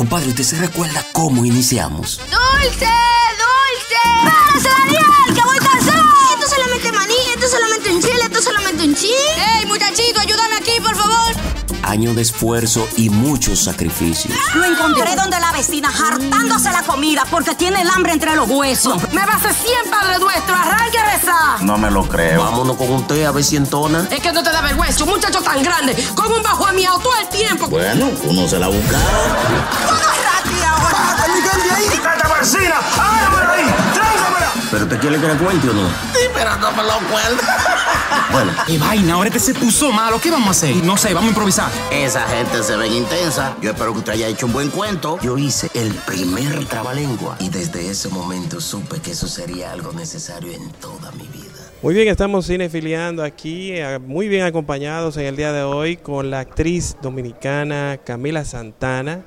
Compadre, ¿usted se recuerda cómo iniciamos? ¡Dulce! ¡Dulce! ¡Párase, Daniel! ¡Que voy cansado! Esto solamente maní, esto solamente un chile, esto solamente un chile. ¡Ey, muchachito, ayúdame aquí, por favor! Año de esfuerzo y muchos sacrificios. Lo encontré donde la vecina hartándose la comida porque tiene el hambre entre los huesos. Me va a hacer 100 Padre Nuestro, arranque a rezar. No me lo creo. Vámonos con un té a ver si entona. Es que no te da vergüenza, un muchacho tan grande, con un bajo miau todo el tiempo. Bueno, uno se la busca. ¡Esta vecina! ¡Áramela ahí! ¡Tráigamela! ¿Pero te quiere que le cuente o no? Sí, pero no me lo cuento. Bueno, ¡Qué vaina! Ahora este se puso malo. ¿Qué vamos a hacer? No sé, vamos a improvisar. Esa gente se ve intensa. Yo espero que usted haya hecho un buen cuento. yo hice el primer trabalengua y desde ese momento supe que eso sería algo necesario en toda mi vida. Muy bien, estamos cinefiliando aquí, eh, muy bien acompañados en el día de hoy con la actriz dominicana Camila Santana.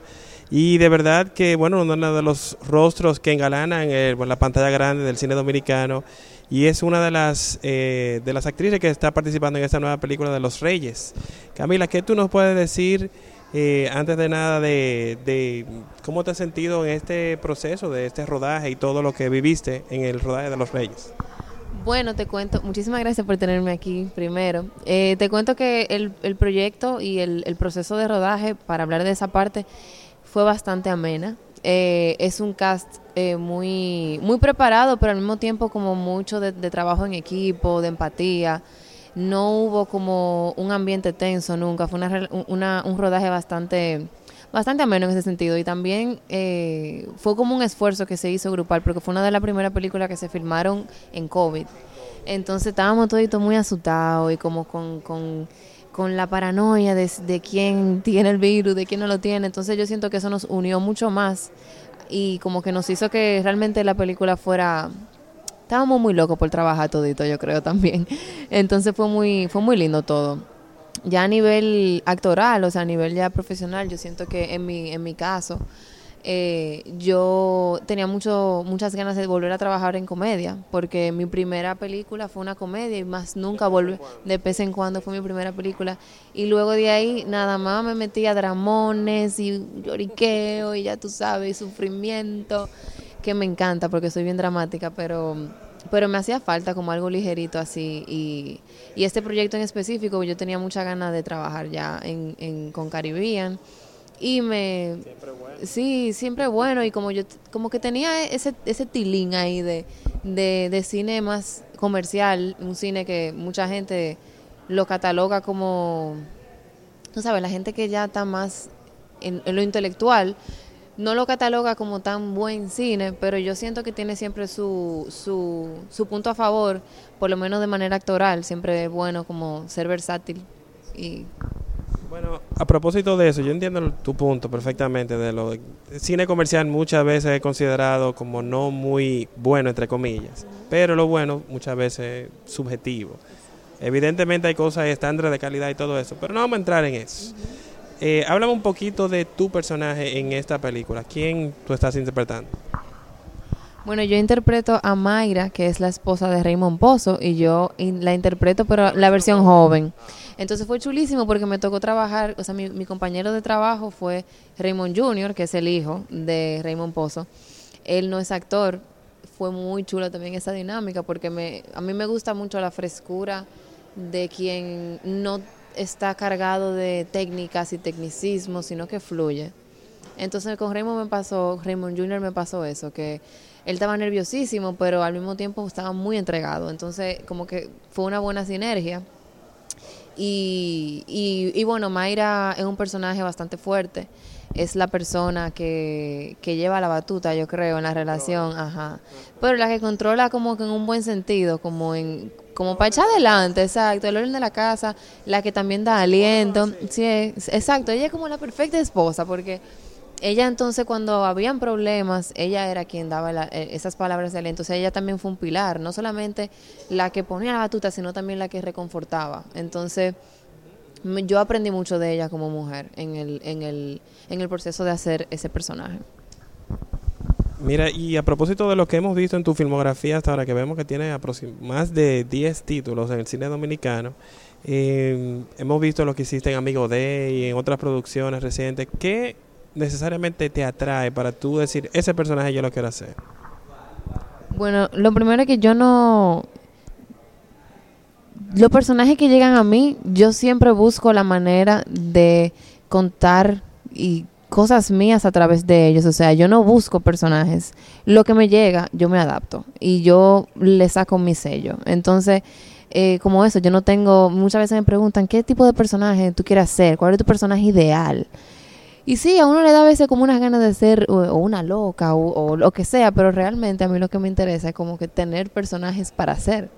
Y de verdad que, bueno, uno de los rostros que engalanan eh, la pantalla grande del cine dominicano. Y es una de las, eh, de las actrices que está participando en esta nueva película de Los Reyes. Camila, ¿qué tú nos puedes decir eh, antes de nada de, cómo te has sentido en este proceso, de este rodaje y todo lo que viviste en el rodaje de Los Reyes? Bueno, te cuento, muchísimas gracias por tenerme aquí primero. Eh, te cuento que el, el proyecto y el, el proceso de rodaje, para hablar de esa parte, fue bastante amena. Eh, es un cast eh, muy, muy preparado, pero al mismo tiempo como mucho de, trabajo en equipo, de empatía. No hubo como un ambiente tenso nunca, fue una, una- un rodaje bastante bastante ameno en ese sentido y también eh, fue como un esfuerzo que se hizo grupal porque fue una de las primeras películas que se filmaron en COVID. Entonces estábamos toditos muy asustados y como con, con la paranoia de, de quién tiene el virus, de quién no lo tiene. Entonces yo siento que eso nos unió mucho más y como que nos hizo que realmente la película fuera... Estábamos muy locos por trabajar todito, yo creo también. Entonces fue muy, fue muy lindo todo ya a nivel actoral, o sea, a nivel ya profesional, yo siento que en mi, en mi caso, eh, yo tenía mucho, muchas ganas de volver a trabajar en comedia, porque mi primera película fue una comedia y más nunca volví, de vez en cuando fue mi primera película. Y luego de ahí, nada más me metí a dramones y lloriqueo y ya tú sabes, y sufrimiento, que me encanta porque soy bien dramática, pero pero me hacía falta como algo ligerito así. Y, y este proyecto en específico yo tenía mucha ganas de trabajar ya en, en con Caribbean y me sí siempre bueno y como yo como que tenía ese ese tilín ahí de, de de cine más comercial un cine que mucha gente lo cataloga como tú sabes la gente que ya está más en, en lo intelectual no lo cataloga como tan buen cine, pero yo siento que tiene siempre su, su, su punto a favor, por lo menos de manera actoral, siempre es bueno como ser versátil. Y Bueno, a propósito de eso, yo entiendo tu punto perfectamente de lo cine comercial muchas veces es considerado como no muy bueno entre comillas, pero lo bueno muchas veces es subjetivo. Evidentemente hay cosas estándares de calidad y todo eso, pero no vamos a entrar en eso. Eh, háblame un poquito de tu personaje en esta película. ¿Quién tú estás interpretando? Bueno, yo interpreto a Mayra, que es la esposa de Raymond Pozo, y yo la interpreto, pero la versión joven. Entonces fue chulísimo porque me tocó trabajar, o sea, mi, mi compañero de trabajo fue Raymond Jr., que es el hijo de Raymond Pozo. Él no es actor, fue muy chula también esa dinámica porque me, a mí me gusta mucho la frescura de quien no está cargado de técnicas y tecnicismos, sino que fluye. Entonces con Raymond me pasó, Raymond Jr. me pasó eso, que él estaba nerviosísimo, pero al mismo tiempo estaba muy entregado. Entonces como que fue una buena sinergia. Y, y, y bueno, Mayra es un personaje bastante fuerte. Es la persona que, que lleva la batuta, yo creo, en la relación, ajá. Pero la que controla como que en un buen sentido, como en como para echar adelante, exacto, el orden de la casa, la que también da aliento. Sí, exacto, ella es como la perfecta esposa, porque ella entonces cuando habían problemas, ella era quien daba eh, esas palabras de aliento. O ella también fue un pilar, no solamente la que ponía la batuta, sino también la que reconfortaba. Entonces, yo aprendí mucho de ella como mujer en el, en el, en el proceso de hacer ese personaje. Mira, y a propósito de lo que hemos visto en tu filmografía hasta ahora, que vemos que tiene más de 10 títulos en el cine dominicano, eh, hemos visto lo que hiciste en Amigo de y en otras producciones recientes. ¿Qué necesariamente te atrae para tú decir, ese personaje yo lo quiero hacer? Bueno, lo primero es que yo no... Los personajes que llegan a mí, yo siempre busco la manera de contar y cosas mías a través de ellos. O sea, yo no busco personajes. Lo que me llega, yo me adapto y yo le saco mi sello. Entonces, eh, como eso, yo no tengo, muchas veces me preguntan, ¿qué tipo de personaje tú quieres hacer? ¿Cuál es tu personaje ideal? Y sí, a uno le da a veces como unas ganas de ser o, una loca o, o lo que sea, pero realmente a mí lo que me interesa es como que tener personajes para hacer.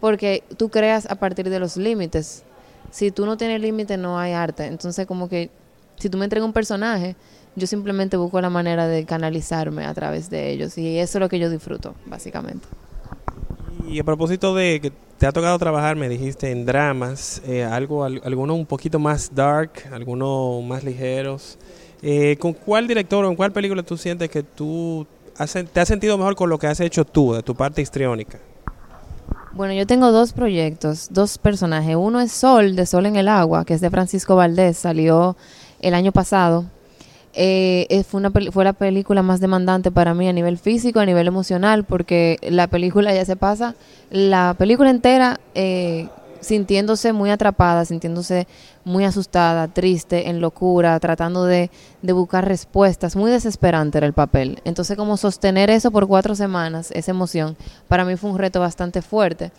Porque tú creas a partir de los límites. Si tú no tienes límites, no hay arte. Entonces, como que si tú me entregas un personaje, yo simplemente busco la manera de canalizarme a través de ellos. Y eso es lo que yo disfruto, básicamente. Y a propósito de que te ha tocado trabajar, me dijiste, en dramas, eh, algo, al- algunos un poquito más dark, algunos más ligeros. Eh, ¿Con cuál director o en cuál película tú sientes que tú has te has sentido mejor con lo que has hecho tú, de tu parte histriónica? Bueno, yo tengo dos proyectos, dos personajes. Uno es Sol, de Sol en el Agua, que es de Francisco Valdés, salió el año pasado. Eh, fue, una, fue la película más demandante para mí a nivel físico, a nivel emocional, porque la película ya se pasa, la película entera eh, sintiéndose muy atrapada, sintiéndose muy asustada, triste, en locura, tratando de, de buscar respuestas. Muy desesperante era el papel. Entonces, como sostener eso por cuatro semanas, esa emoción, para mí fue un reto bastante fuerte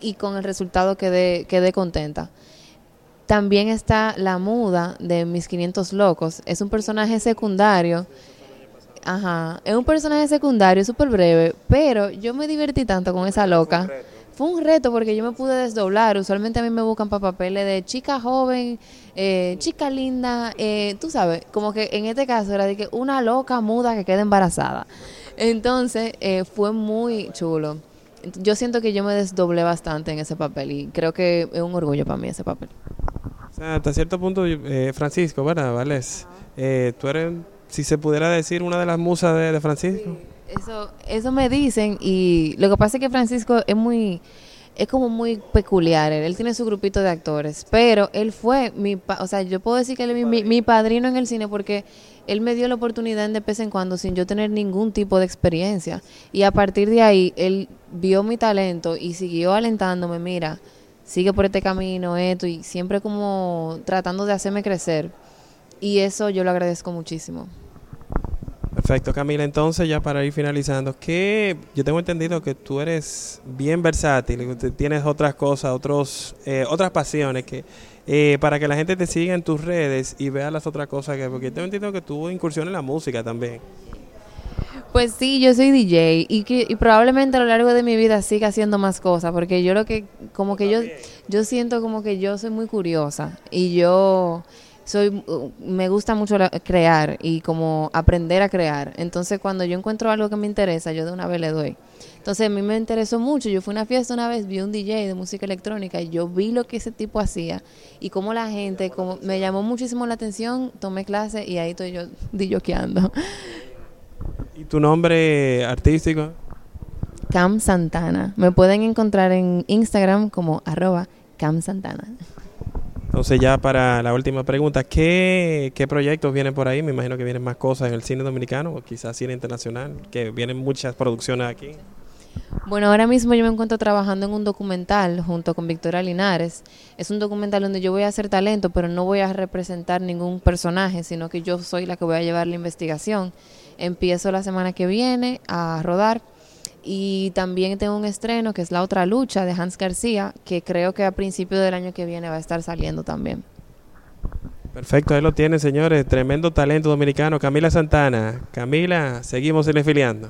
y con el resultado quedé, quedé contenta. También está La Muda de Mis 500 Locos. Es un personaje secundario. Ajá. Es un personaje secundario, súper breve. Pero yo me divertí tanto con esa loca. Fue un reto porque yo me pude desdoblar. Usualmente a mí me buscan para papeles de chica joven, eh, chica linda. eh, tú sabes, como que en este caso era de que una loca muda que queda embarazada. Entonces eh, fue muy chulo. Yo siento que yo me desdoblé bastante en ese papel y creo que es un orgullo para mí ese papel. O sea, hasta cierto punto, eh, Francisco, ¿verdad? Vales, eh, tú eres, si se pudiera decir, una de las musas de, de Francisco. Eso, eso me dicen y lo que pasa es que Francisco es muy, es como muy peculiar. Él, Él tiene su grupito de actores, pero él fue mi, pa- o sea, yo puedo decir que él es mi, mi- mi padrino en el cine porque él me dio la oportunidad de vez en cuando sin yo tener ningún tipo de experiencia. Y a partir de ahí, él vio mi talento y siguió alentándome, mira, sigue por este camino, esto, y siempre como tratando de hacerme crecer. Y eso yo lo agradezco muchísimo. Perfecto, Camila. Entonces, ya para ir finalizando, que yo tengo entendido que tú eres bien versátil, tienes otras cosas, otros, eh, otras pasiones que eh, para que la gente te siga en tus redes y vea las otras cosas que, porque tengo entendido que tú incursiones en la música también. Pues sí, yo soy DJ y que y probablemente a lo largo de mi vida siga haciendo más cosas porque yo lo que como que yo yo siento como que yo soy muy curiosa y yo soy uh, me gusta mucho la- crear y como aprender a crear. Entonces, cuando yo encuentro algo que me interesa, yo de una vez le doy. Entonces, a mí me interesó mucho. Yo fui a una fiesta una vez, vi un DJ de música electrónica y yo vi lo que ese tipo hacía y cómo la gente, como me llamó muchísimo la atención, tomé clase y ahí estoy yo dilloqueando. ¿Y tu nombre artístico? Cam Santana. Me pueden encontrar en Instagram como arroba Cam Santana. Entonces, ya para la última pregunta, ¿qué, ¿qué proyectos vienen por ahí? Me imagino que vienen más cosas en el cine dominicano o quizás cine internacional, que vienen muchas producciones aquí. Bueno, ahora mismo yo me encuentro trabajando en un documental junto con Victoria Linares. Es un documental donde yo voy a hacer talento, pero no voy a representar ningún personaje, sino que yo soy la que voy a llevar la investigación. Empiezo la semana que viene a rodar y también tengo un estreno que es La Otra Lucha de Hans García, que creo que a principio del año que viene va a estar saliendo también. Perfecto, ahí lo tienen, señores. Tremendo talento dominicano. Camila Santana. Camila, seguimos cinefiliando.